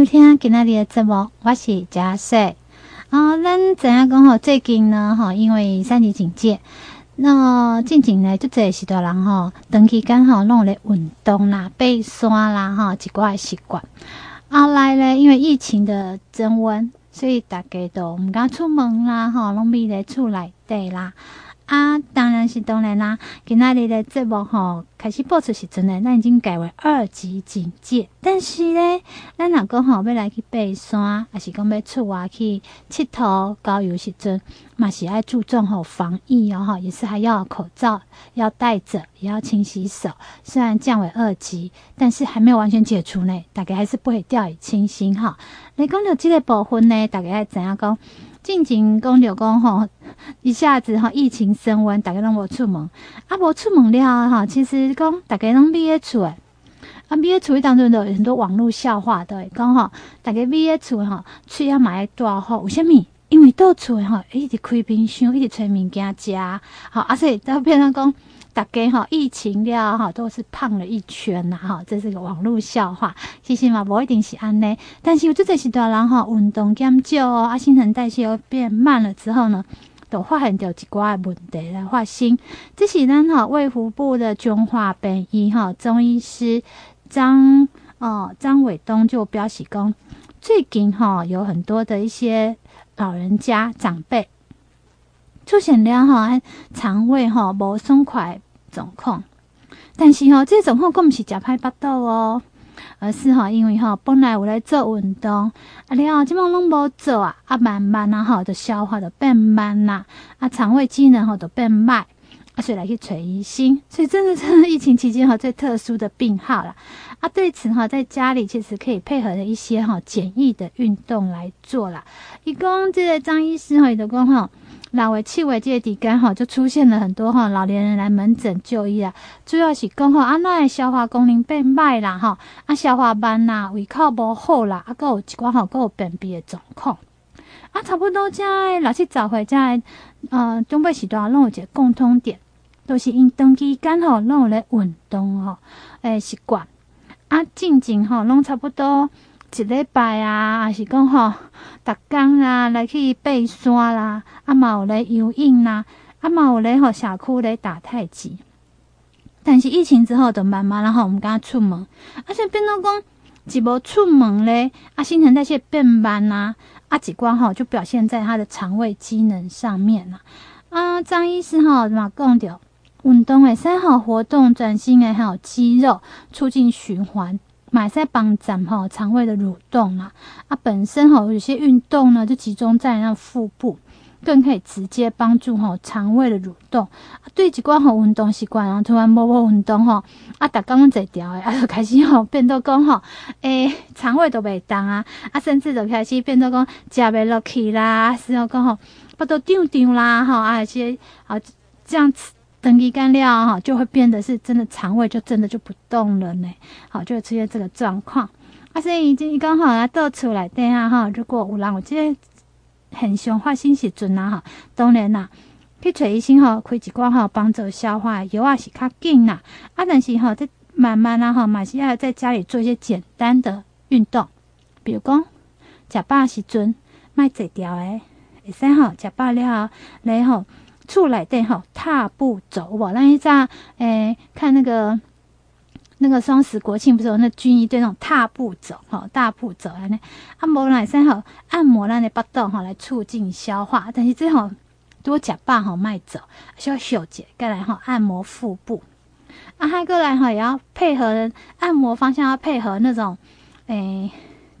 收听今天的节目，我是佳穗。啊，咱怎样讲吼？最近呢，哈，因为三级警戒，那近近呢，就这许多人吼，长期间哈弄咧运动啦、爬山啦，哈，一寡习惯。后来呢，因为疫情的增温，所以大家都唔敢出门啦，哈，拢咪在厝内底啦。啊，当然是当然啦。今仔日的节目吼开始播出时阵呢，咱已经改为二级警戒。但是呢，咱若讲吼要来去爬山，还是讲要出外去佚佗、郊游时阵，嘛是爱注重吼防疫哦，吼，也是还要口罩要戴着，也要勤洗手。虽然降为二级，但是还没有完全解除呢，大家还是不会掉以轻心哈。来讲到这个部分呢，大家要怎样讲？近景讲就讲吼，一下子吼疫情升温，大家拢无出门。啊，无出门了哈，其实讲大家拢覕诶厝诶。啊，覕诶厝当中都有很多网络笑话，对，讲吼大家覕诶厝吼，喙啊嘛爱大吼，为虾米？因为到厝诶吼，一直开冰箱，一直揣物件食，好，而且都变成讲。大家哈，疫情了哈，都是胖了一圈呐哈，这是个网络笑话。其实嘛，不一定是安尼，但是有这些大人哈，运动减少哦，啊，新陈代谢又变慢了之后呢，都发现到一寡问题来发生。这是咱哈卫福部的中华病医哈中医师张哦张伟东就表示讲，最近哈有很多的一些老人家长辈。出现了哈，肠胃哈无爽快状况，但是哈这状况佫毋是食歹腹肚哦，而是哈因为哈本来有来做运动，啊了后即满拢无做啊，啊慢慢啊哈就消化就变慢啦，啊肠胃机能哈都变慢，啊所以来去找医心，所以真的是 疫情期间哈最特殊的病号啦。啊对此哈在家里其实可以配合的一些哈简易的运动来做啦。一共这个张医师哈伊就讲哈。老为气味这个地方哈，就出现了很多哈老年人来门诊就医啊，主要是讲哈啊那消化功能变慢啦哈，啊消化慢啦，胃口无好啦，啊，搁有一寡吼，搁有便秘的状况，啊，差不多这老去找回这呃中辈时段拢有一个共通点，都、是因长期间吼拢有咧运动吼诶习惯，啊，进前吼拢差不多。一礼拜啊，还是讲吼，逐工啊来去爬山啦，啊嘛有来游泳啦，啊嘛有来吼社区咧打太极。但是疫情之后，就慢慢然后我们敢出门，而且变到讲一无出门咧，啊新陈代谢变慢呐，啊几关吼就表现在他的肠胃机能上面啦。啊张医师吼嘛讲着，运动诶三好活动转心诶还有肌肉，促进循环。买在帮咱哈肠胃的蠕动啦，啊，本身哈有些运动呢就集中在那腹部，更可以直接帮助哈肠胃的蠕动。啊，对一寡好运动习惯然后，突然无无运动哈，啊，逐工拢在调诶，啊，就开始吼变到讲吼，诶，肠胃都袂动啊，啊，甚至就开始变到讲食袂落去啦，是要讲吼腹肚胀胀啦，吼，啊，些啊这样子。等一干料哈，就会变得是真的肠胃就真的就不动了呢，好，就会出现这个状况。啊，所以已经刚好要倒出来等下哈，如果有人我觉得很想发生时阵啊哈，当然啦，去找医生哈，开一罐哈帮助消化药啊是较紧啦。啊，但是哈，再慢慢啦哈，还是要在家里做一些简单的运动，比如讲食饱时阵卖坐条诶，会使哈食饱了然后。厝内底吼，踏步走哇！那一阵诶，看那个那个双十国庆不是有那军医队那种踏步走吼，大步走安尼。按摩来先吼，按摩咱的腹肚吼，来促进消化。但是最好多食饱吼，卖走，需要休息。再来吼，按摩腹部。啊，还过来吼，也要配合按摩方向，要配合那种诶，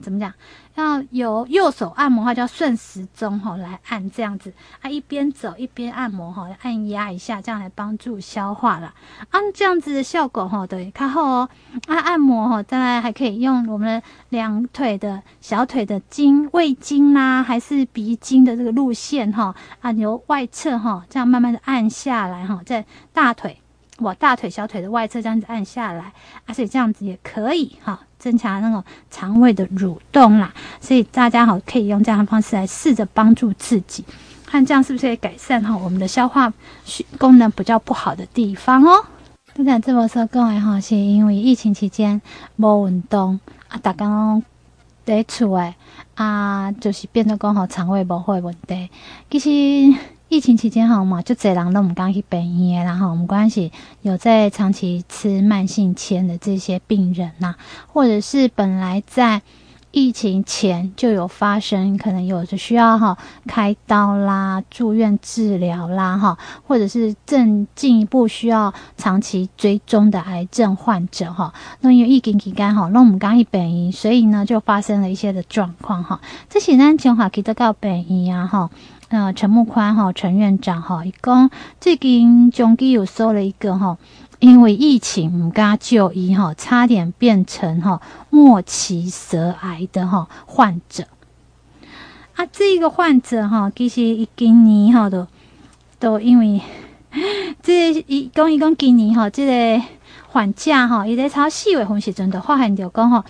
怎么讲？要有右手按摩的话，就要顺时钟哈来按这样子啊，一边走一边按摩哈，按压一下，这样来帮助消化了。按这样子的效果哈，对，看后哦，按按摩哈，当然还可以用我们的两腿的小腿的经胃经啦，还是鼻经的这个路线哈，啊由外侧哈，这样慢慢的按下来哈，在大腿我大腿小腿的外侧这样子按下来，而且这样子也可以哈。增强那种肠胃的蠕动啦，所以大家好可以用这样的方式来试着帮助自己，看这样是不是可以改善哈我们的消化功能比较不好的地方哦。刚才这么说，各位哈是因为疫情期间没运动啊，大家在厝诶啊，就是变得讲吼肠胃无好问题。其实疫情期间吼嘛，就侪人都毋敢去病院，然后毋管是有在长期吃慢性纤的这些病人呐、啊，或者是本来在。疫情前就有发生，可能有的需要哈开刀啦、住院治疗啦哈，或者是正进一步需要长期追踪的癌症患者哈。那因为疫情期间哈，那我们刚一病院，所以呢就发生了一些的状况哈。这些呢，情况记得到病院啊哈，呃，陈木宽哈陈院长哈，一共最近中基有收了一个哈。因为疫情唔敢就医哈，差点变成哈末期舌癌的哈患者。啊，这个患者哈，其实一今年哈都都因为 这一讲一讲今年哈，这个患者哈，伊在超四月份时阵就发现着讲哈，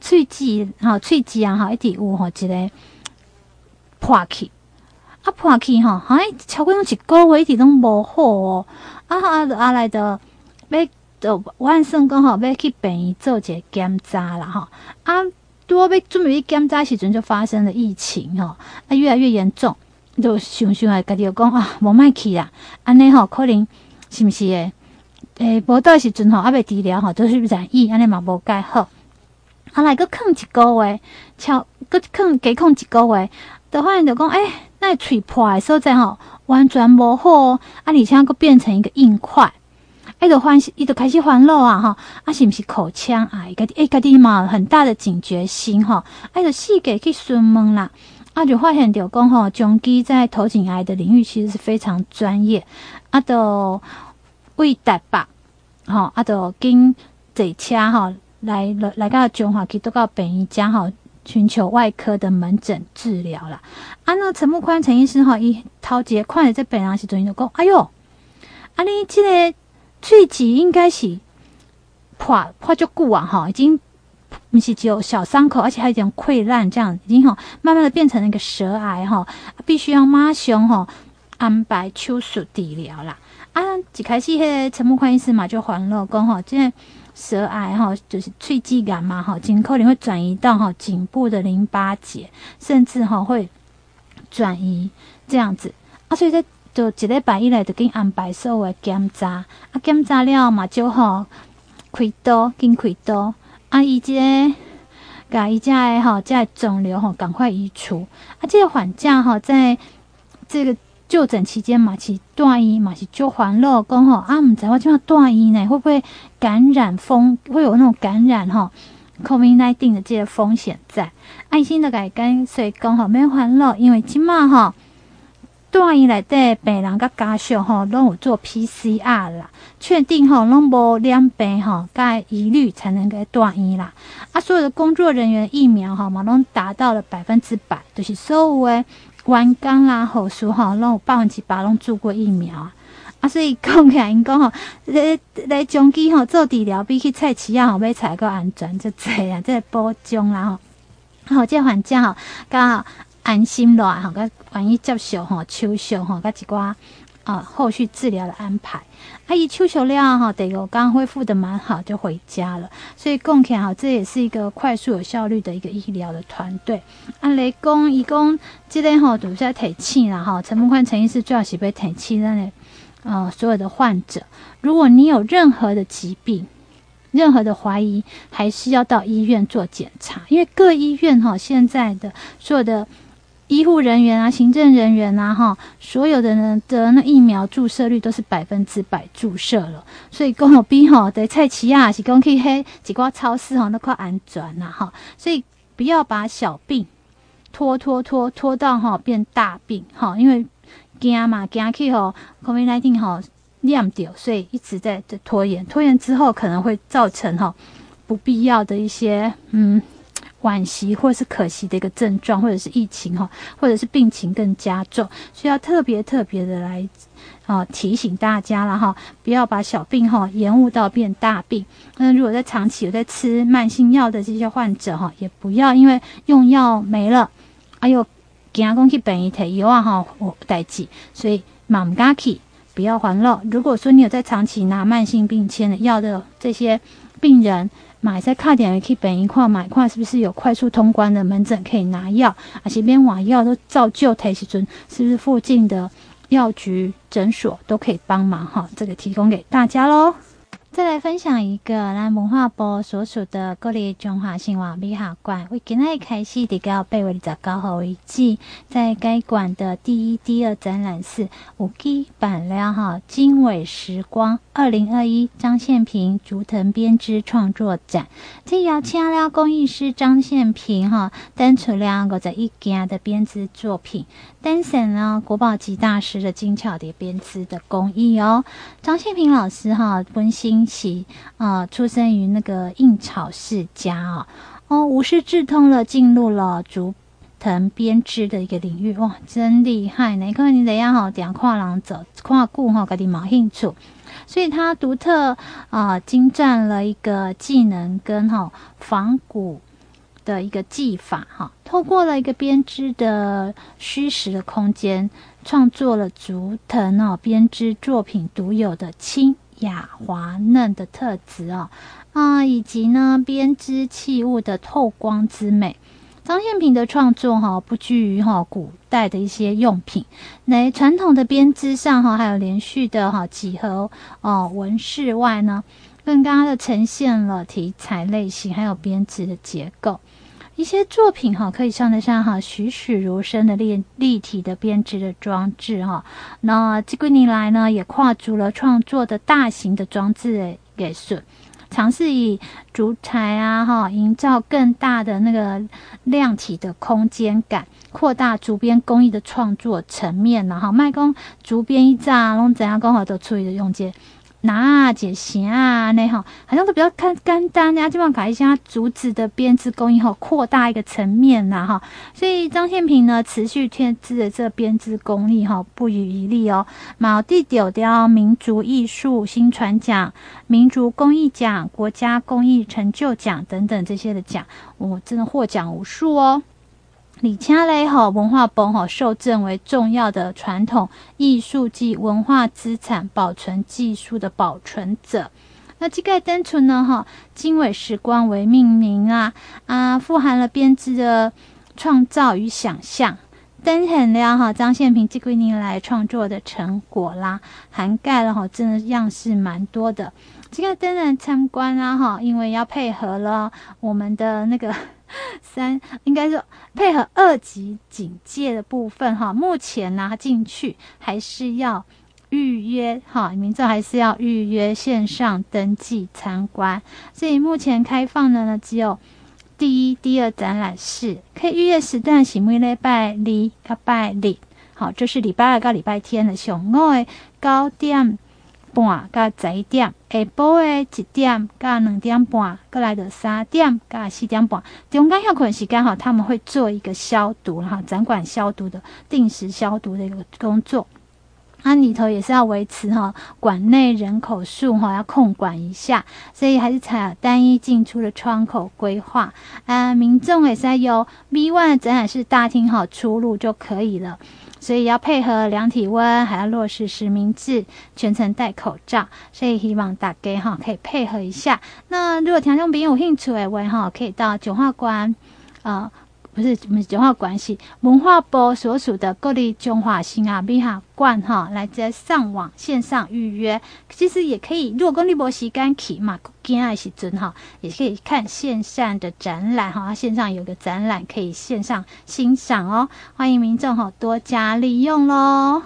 喙齿哈喙齿啊哈一直有哈一个破去，啊破去哈，好像超过一个月一直拢无好哦，啊啊啊来的。要就我算讲吼，要去病院做一个检查啦吼。啊，拄好要准备去检查时阵，就发生了疫情吼，啊，越来越严重，就想想啊，家己就讲啊，无卖去啦。安尼吼，可能是毋是诶？诶，无倒时阵吼，啊，未治疗吼，就是染疫，安尼嘛无介好。啊，来搁囥一个月，超搁囥加囥一个月，就发现就讲，诶、那喙破诶所在吼，完全无好，啊，而且搁变成一个硬块。伊就欢喜，伊就开始烦恼啊！哈，啊是毋是口腔癌？家己诶，家己嘛很大的警觉心哈！哎，就四界去询问啦，啊就发现着讲吼，中基在头颈癌的领域其实是非常专业，啊都为台北，吼，啊都经坐车吼来来来到中华基督教病院家吼，寻求外科的门诊治疗啦。啊，那陈木宽陈医师吼，伊头一个看着这病人时阵就讲，哎哟，啊你这个。喙齿应该是破破足久啊，哈，已经不是只有小伤口，而且还有点溃烂，这样已经哈，慢慢的变成那个舌癌哈，必须要马上哈安排手术治疗啦。啊，一开始迄个陈木宽医师嘛就还了讲哈，这舌癌哈就是喙际癌嘛哈，颈可能会转移到哈颈部的淋巴结，甚至哈会转移这样子啊，所以在。就一礼拜以来，就给安排所有的检查，啊，检查了嘛就好开刀，紧开刀，啊，伊这个，甲伊这个吼，这个肿瘤吼，赶快移除。啊，这个患者吼，在这个就诊期间嘛，是大医嘛是就还了讲吼，啊，毋知我这样大医呢，会不会感染风，会有那种感染吼，COVID-19 的这个风险在。爱心的改跟所以讲吼，没还了，因为今嘛吼。大医内底病人甲家属吼，拢有做 PCR 啦，确定吼拢无两病吼，该疑虑才能给大医啦。啊，所有的工作人员疫苗吼嘛，拢达到了百分之百，就是所有诶员工啦、护士吼，拢有百分之百拢做过疫苗啊。啊，所以讲起来，因讲吼，来来中基吼做治疗，比去菜市啊吼买菜阁安全，就济啊，即个保障啦吼。吼，即个患者吼刚好。安心啦吼，甲愿意接受吼手术吼，甲一寡啊后续治疗的安排。啊，伊手术了哈，第五天恢复的蛮好，就回家了。所以讲起来哈，这也是一个快速有效率的一个医疗的团队。按来讲，伊讲这个吼都是在提醒啦哈。陈木宽陈医师最好是被提醒的，呃，所有的患者，如果你有任何的疾病，任何的怀疑，还是要到医院做检查，因为各医院哈现在的所有的。医护人员啊，行政人员啊，哈，所有的人的那疫苗注射率都是百分之百注射了，所以讲好比吼，在菜市啊，是讲去迄几挂超市吼，那块安全呐，哈，所以不要把小病拖拖拖拖到哈变大病哈，因为惊嘛惊去吼，COVID-19 吼念掉，所以一直在在拖延，拖延之后可能会造成哈不必要的一些嗯。惋惜或是可惜的一个症状，或者是疫情哈，或者是病情更加重，需要特别特别的来啊提醒大家了哈，不要把小病哈延误到变大病。那如果在长期有在吃慢性药的这些患者哈，也不要因为用药没了，哎呦，惊讲去本一台药啊哈，我代记，所以嘛毋敢去，不要还了。如果说你有在长期拿慢性病签的药的这些病人。买在卡点去本一块买块，是不是有快速通关的门诊可以拿药？而且边网药都照旧提时阵，是不是附近的药局诊所都可以帮忙哈？这个提供给大家喽。再来分享一个咱文化部所属的国立中华生活美学馆，为今日开始直到八月二十九号为止，在该馆的第一、第二展览室五 G 版了哈经纬时光二零二一张宪平竹藤编织创作展，这邀请了工艺师张宪平哈，登出了五十一件的编织作品，登上了国宝级大师的精巧的编织的工艺哦。张宪平老师哈，温馨。其啊、出生于那个印草世家啊，哦，无师自通了，进入了竹藤编织的一个领域，哇，真厉害！你看你怎样好，点跨廊走，跨顾哈，给你毛兴趣，所以他独特啊，精湛了一个技能跟哈仿古的一个技法哈，透过了一个编织的虚实的空间，创作了竹藤哦编织作品独有的轻。雅滑嫩的特质哦，啊，以及呢编织器物的透光之美。张献平的创作哈，不拘于哈古代的一些用品，在传统的编织上哈，还有连续的哈几何哦纹饰外呢，更加的呈现了题材类型，还有编织的结构。一些作品哈，可以算得上哈栩栩如生的立立体的编织的装置哈。那这几年来呢，也跨足了创作的大型的装置的艺术，尝试以竹材啊哈，营造更大的那个量体的空间感，扩大竹编工艺的创作层面，然后卖工竹编一扎，拢怎样刚好都处理的用件。拿解型啊，那哈，好像都比较看简单呀，基本上改一下竹子的编织工艺哈，扩大一个层面呐哈。所以张宪平呢，持续添置的这编织工艺哈，不遗余力哦。毛地丢雕民族艺术新传奖、民族工艺奖、国家工艺成就奖等等这些的奖，我、真的获奖无数哦。李恰雷哈文化部哈受证为重要的传统艺术及文化资产保存技术的保存者。那这个单纯呢哈经纬时光为命名啊啊，富含了编织的创造与想象，灯很亮哈张宪平这几年来创作的成果啦，涵盖了哈真的样式蛮多的。这个当然参观啊哈，因为要配合了我们的那个。三应该说配合二级警戒的部分哈，目前拿进去还是要预约哈，民众还是要预约线上登记参观。所以目前开放的呢，只有第一、第二展览室可以预约时段，是每礼拜二、礼拜日，好，这是礼拜二到礼拜天的上午的九点半到十一点，下晡的一点到两点半，过来的三点到四点半，中间休困时间哈，他们会做一个消毒哈，展馆消毒的定时消毒的一个工作。那里头也是要维持哈，馆内人口数哈要控管一下，所以还是采单一进出的窗口规划。啊，民众也是在由 B one 展览室大厅哈出入就可以了。所以要配合量体温，还要落实实名制，全程戴口罩。所以希望大家哈可以配合一下。那如果听众朋友有兴趣的话哈，可以到九华馆啊。呃不是我们中华关系文化部所属的国立中华新啊美术馆哈，来在上网线上预约，其实也可以。如果讲你没时间去嘛，今爱时阵哈，也可以看线上的展览哈，线上有个展览可以线上欣赏哦，欢迎民众哈多加利用喽。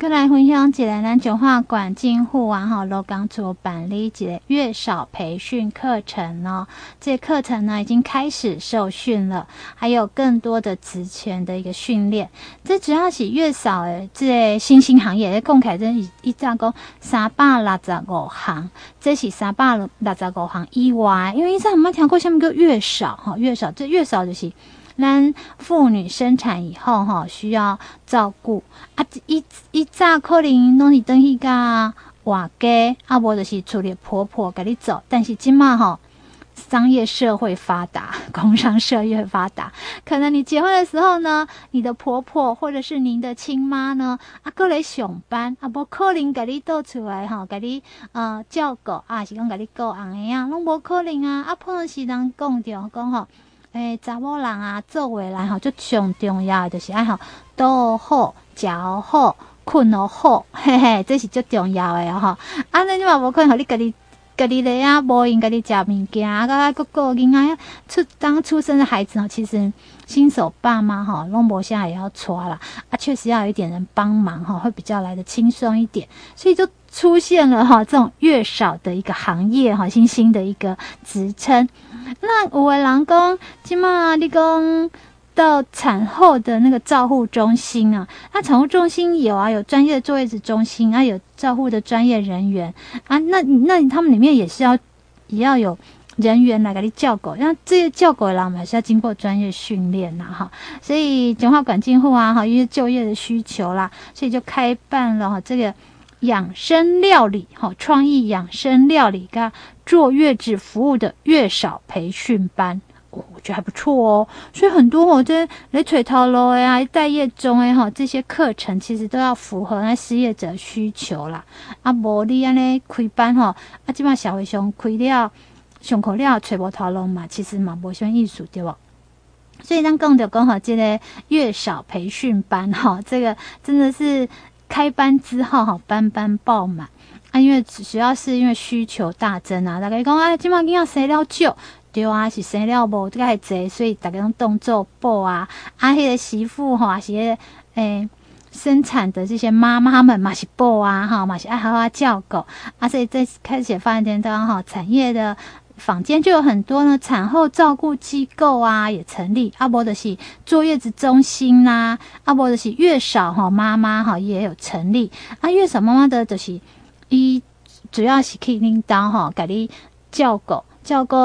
再来分享一个咱中华馆金护啊哈，罗刚做办理一个月嫂培训课程哦。这课程呢已经开始受训了，还有更多的职前的一个训练。这主要是月嫂诶，这个新兴行业，讲起来真一一讲讲三百六十五行，这是三百六十五行以外，因为以前我们听过下面个月嫂哈，月嫂这月嫂就是。咱妇女生产以后哈，需要照顾啊，一一早可能拢是等去甲外家，啊无就是处理婆婆给你走。但是今嘛吼，商业社会发达，工商社会发达，可能你结婚的时候呢，你的婆婆或者是您的亲妈呢，啊，过来上班，啊，无可能给你倒出来哈，给你呃照顾啊，是讲给你顾红的呀，拢无可能啊，啊，碰到时人讲着讲吼，诶，查某人啊，做回来吼，最上重要的就是爱吼，倒好，食好，困好，好，嘿嘿，这是最重要的吼，啊，那你嘛无可能，互你家己。家己咧啊，无闲家己食物件，啊，个个个囡仔出刚出生的孩子哦，其实新手爸妈哈，拢无啥也要抓啦，啊，确实要有一点人帮忙哈，会比较来得轻松一点，所以就出现了哈这种月嫂的一个行业哈，新兴的一个职称。那有的人讲，即马你讲。到产后的那个照护中心啊，那产后中心有啊，有专业的坐月子中心啊，有照护的专业人员啊，那那他们里面也是要也要有人员来给你叫狗，那这些叫狗的人嘛是要经过专业训练呐哈，所以简化管静护啊哈，因为就业的需求啦，所以就开办了哈这个养生料理哈，创意养生料理跟坐月子服务的月嫂培训班。哦，我觉得还不错哦，所以很多我这雷垂头路呀、待业中哎哈，这些课程其实都要符合那失业者需求啦。啊，无你安尼开班哈，啊，基本上社会上开了，上课了找无头路嘛，其实嘛无啥意思对不？所以咱讲的讲好，即个月嫂培训班哈，这个真的是开班之后哈，班班爆满啊，因为主要是因为需求大增啊，大概讲哎，基本上要生了少。对啊，是生了无，这个还侪，所以大家拢动作补啊。啊，迄个媳妇吼，啊是诶、生产的这些妈妈们嘛是补啊，哈嘛是爱好好照顾。啊，所以在开始发展当中哈，产业的坊间就有很多呢，产后照顾机构啊也成立。啊，无就是坐月子中心呐、啊，啊无就是月嫂哈妈妈哈也有成立。啊，月嫂妈妈的就是伊主要是可以领导哈，给你照顾照顾。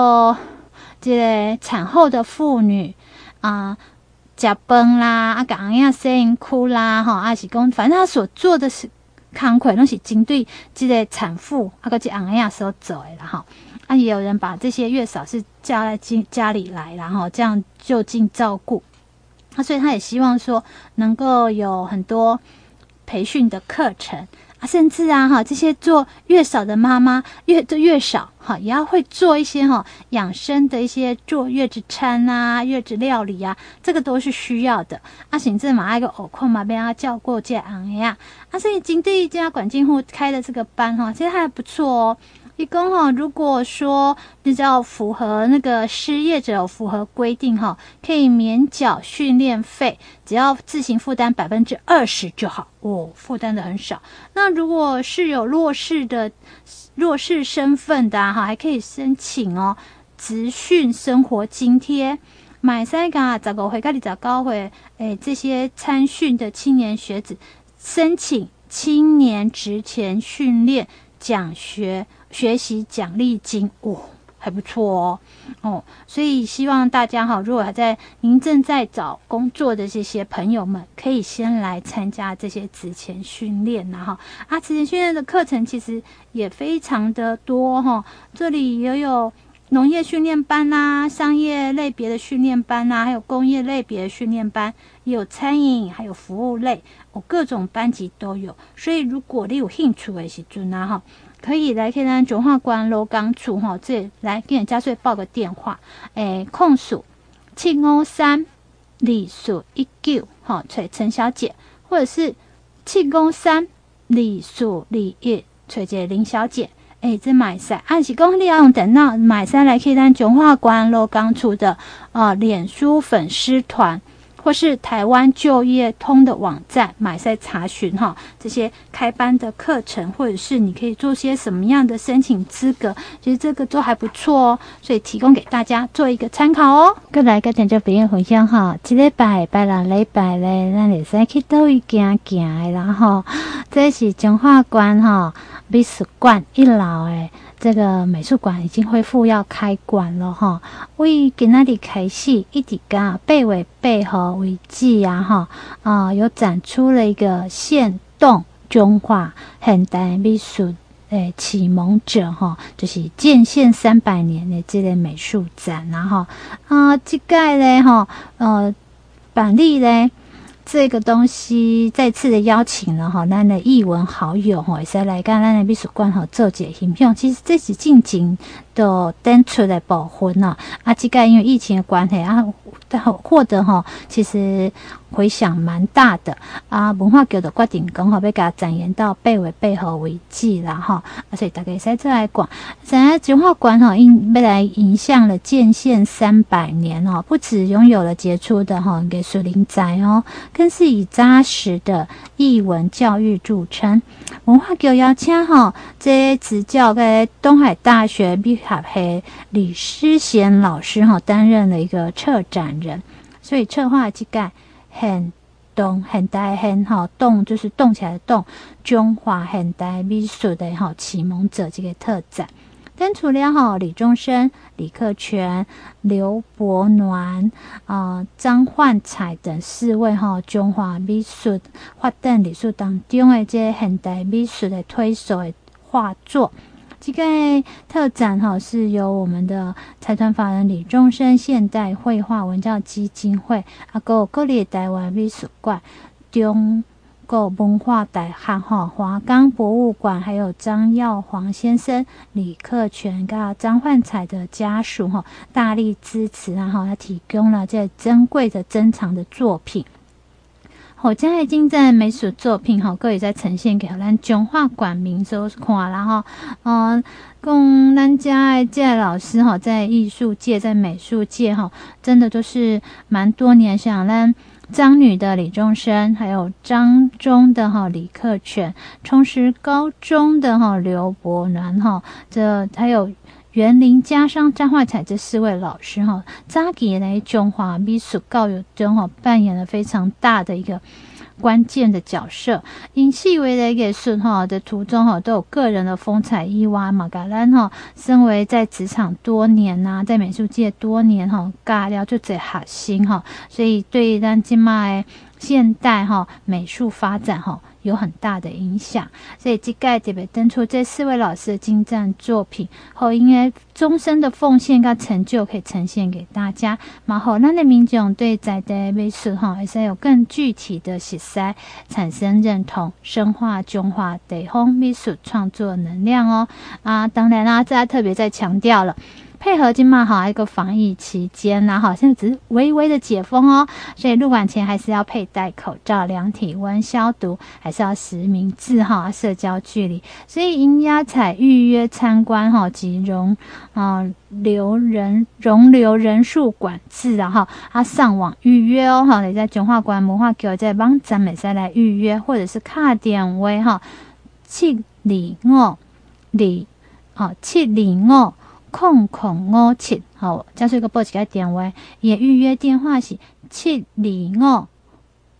这个产后的妇女啊，食饭啦，啊，讲呀，辛苦啦，哈，啊是讲，反正他所做的是工课，拢是针对这个产妇啊个这昂呀所做的啦，哈，啊也有人把这些月嫂是叫来进家里来，然后这样就近照顾，啊，所以他也希望说能够有很多培训的课程啊。甚至啊，哈，这些做月嫂的妈妈，月做月嫂，哈，也要会做一些哈养生的一些坐月子餐啊、月子料理啊，这个都是需要的。啊，行政嘛，一个偶空嘛，被他叫过这昂呀。啊，所以针对一家管静护开的这个班哈，其实还不错哦。一共哈，如果说比较符合那个失业者符合规定哈，可以免缴训练费，只要自行负担百分之二十就好哦，负担的很少。那如果是有弱势的弱势身份的哈，还可以申请哦，职训生活津贴，买三个十五岁到二十高岁，诶，这些参训的青年学子申请青年职前训练奖学。学习奖励金哦，还不错哦。哦，所以希望大家哈，如果还在您正在找工作的这些朋友们，可以先来参加这些职前训练呐哈。啊，职前训练的课程其实也非常的多哈，这里也有农业训练班呐，商业类别的训练班呐，还有工业类别的训练班，也有餐饮，还有服务类，哦，各种班级都有，所以如果你有兴趣的时阵呐哈。可以来看咱中华关劳工处哈，这来给人家说报个电话，诶，控诉七五三二四一九哈，找陈小姐，或者是七五三二四二一找这林小姐，诶，这买三，按是讲你要用电脑买三来看咱中华关劳工处的啊，脸书粉丝团。或是台湾就业通的网站买赛查询哈，这些开班的课程，或者是你可以做些什么样的申请资格，其实这个都还不错哦，所以提供给大家做一个参考哦。过来跟听众朋友分享哈，这礼拜拜两礼拜嘞，咱会使去倒位行行的，然后这是中华关哈美术馆一楼诶。这个美术馆已经恢复要开馆了哈，为今那里开始，一直跟背尾背和为记呀哈啊，有展出了一个现动中华现代美术诶启蒙者哈，就是建县三百年的这类美术展，然后啊，这个嘞哈，呃，板栗嘞。这个东西再次的邀请了哈，咱的译文好友哈，也是来跟咱的美术馆哈做解形片。其实这是近景的登出来保护呢，啊，这个因为疫情的关系啊，获得哈，其实。回响蛮大的啊！文化局的决定刚好被给它展延到八月八号为止啦哈，而且大家在这来讲，现在文化馆哈因未来迎向了建县三百年哦，不止拥有了杰出的哈艺术人才哦，更是以扎实的艺文教育著称。文化局邀请哈这执教在东海大学塔黑李诗贤老师哈担任了一个策展人，所以策划这个。很动现代很好动，就是动起来的动。中华现代美术的哈启蒙者这个特展，但除了哈李宗盛、李克全、刘伯暖啊、张焕彩等四位哈中华美术发展艺术当中的这现代美术的推手的画作。这个特展哈是由我们的财团法人李宗盛现代绘画文教基金会啊，个国立台湾美术馆、中国文化大学哈华冈博物馆，还有张耀煌先生、李克全跟张焕彩的家属哈大力支持，然后他提供了这珍贵的珍藏的作品。我现在已经在美术作品哈，各位在呈现给咱中华馆民所看，然后，嗯，供咱家的这老师哈，在艺术界、在美术界哈，真的都是蛮多年。像咱张女的李宗盛，还有张中的哈李克全，充实高中的哈刘伯南哈，这还有。园林家商张焕彩这四位老师哈，早期来中华美术教育中哈扮演了非常大的一个关键的角色。因细微的艺术哈的途中哈，都有个人的风采。伊娃马嘎兰哈，身为在职场多年呐、在美术界多年哈，尬聊就最核心哈，所以对咱今麦现代哈美术发展哈。有很大的影响，所以这个特别登出这四位老师的精湛作品，后因为终身的奉献跟成就可以呈现给大家，然后让的民众对在地美术哈，也是有更具体的识识，产生认同，深化中华地方美术创作能量哦。啊，当然啦，这还特别再强调了。配合金马好一个防疫期间呢，好像只是微微的解封哦，所以入馆前还是要佩戴口罩、量体温、消毒，还是要实名制哈，社交距离。所以应邀采预约参观哈，及容啊留人容留人数管制啊哈，啊上网预约哦哈，你在中华馆文化局在网站美赛来预约，或者是卡点位哈七零二零啊七零二。空空五七，好，加上一个报起个电话，也预约电话是七二五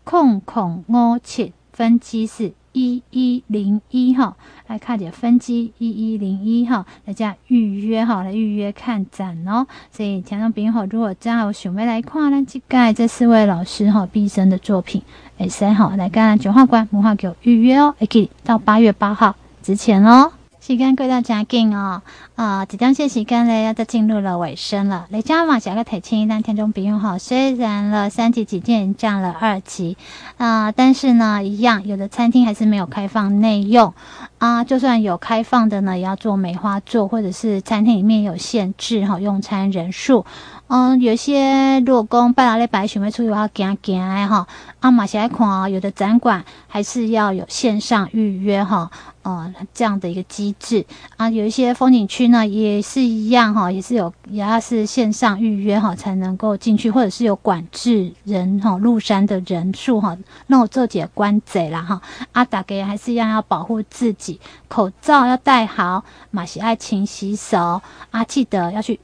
空空五七，分机是一一零一号，来看点分机一一零一号，大家预约哈，来预约看展哦。所以听众朋友好，如果真有想要来看咱即个这四位老师哈毕生的作品，哎，三号来跟中华馆文化局预约哦，可以到八月八号之前哦。时间过得真紧哦，啊、呃，这段时间呢，要都进入了尾声了。雷家嘛，想要提醒一下听众朋友哈，虽然了三级警戒降了二级，啊、呃，但是呢，一样有的餐厅还是没有开放内用啊，就算有开放的呢，也要做梅花座，或者是餐厅里面有限制哈，用餐人数。嗯，有些如果讲拜六礼拜想要出去话，行行的哈，啊嘛是来看哦，有的展馆还是要有线上预约哈，嗯，这样的一个机制啊，有一些风景区呢也是一样哈，也是有也要是线上预约哈才能够进去，或者是有管制人哈入山的人数哈，那我做解关贼啦哈，啊大家还是一样要保护自己，口罩要戴好，嘛是爱勤洗手啊，记得要去。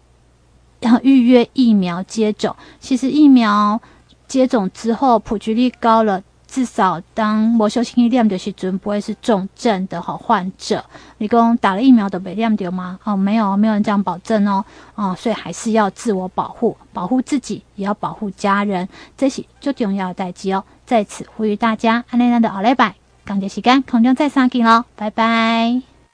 要预约疫苗接种，其实疫苗接种之后普及率高了，至少当没小心一点的时准，不会是重症的好患者。你讲打了疫苗都没念到吗？哦，没有，没有人这样保证哦。哦，所以还是要自我保护，保护自己，也要保护家人，这是最重要的代志哦。在此呼吁大家，安内安的奥利拜，感谢时间，空中再相见喽，拜拜。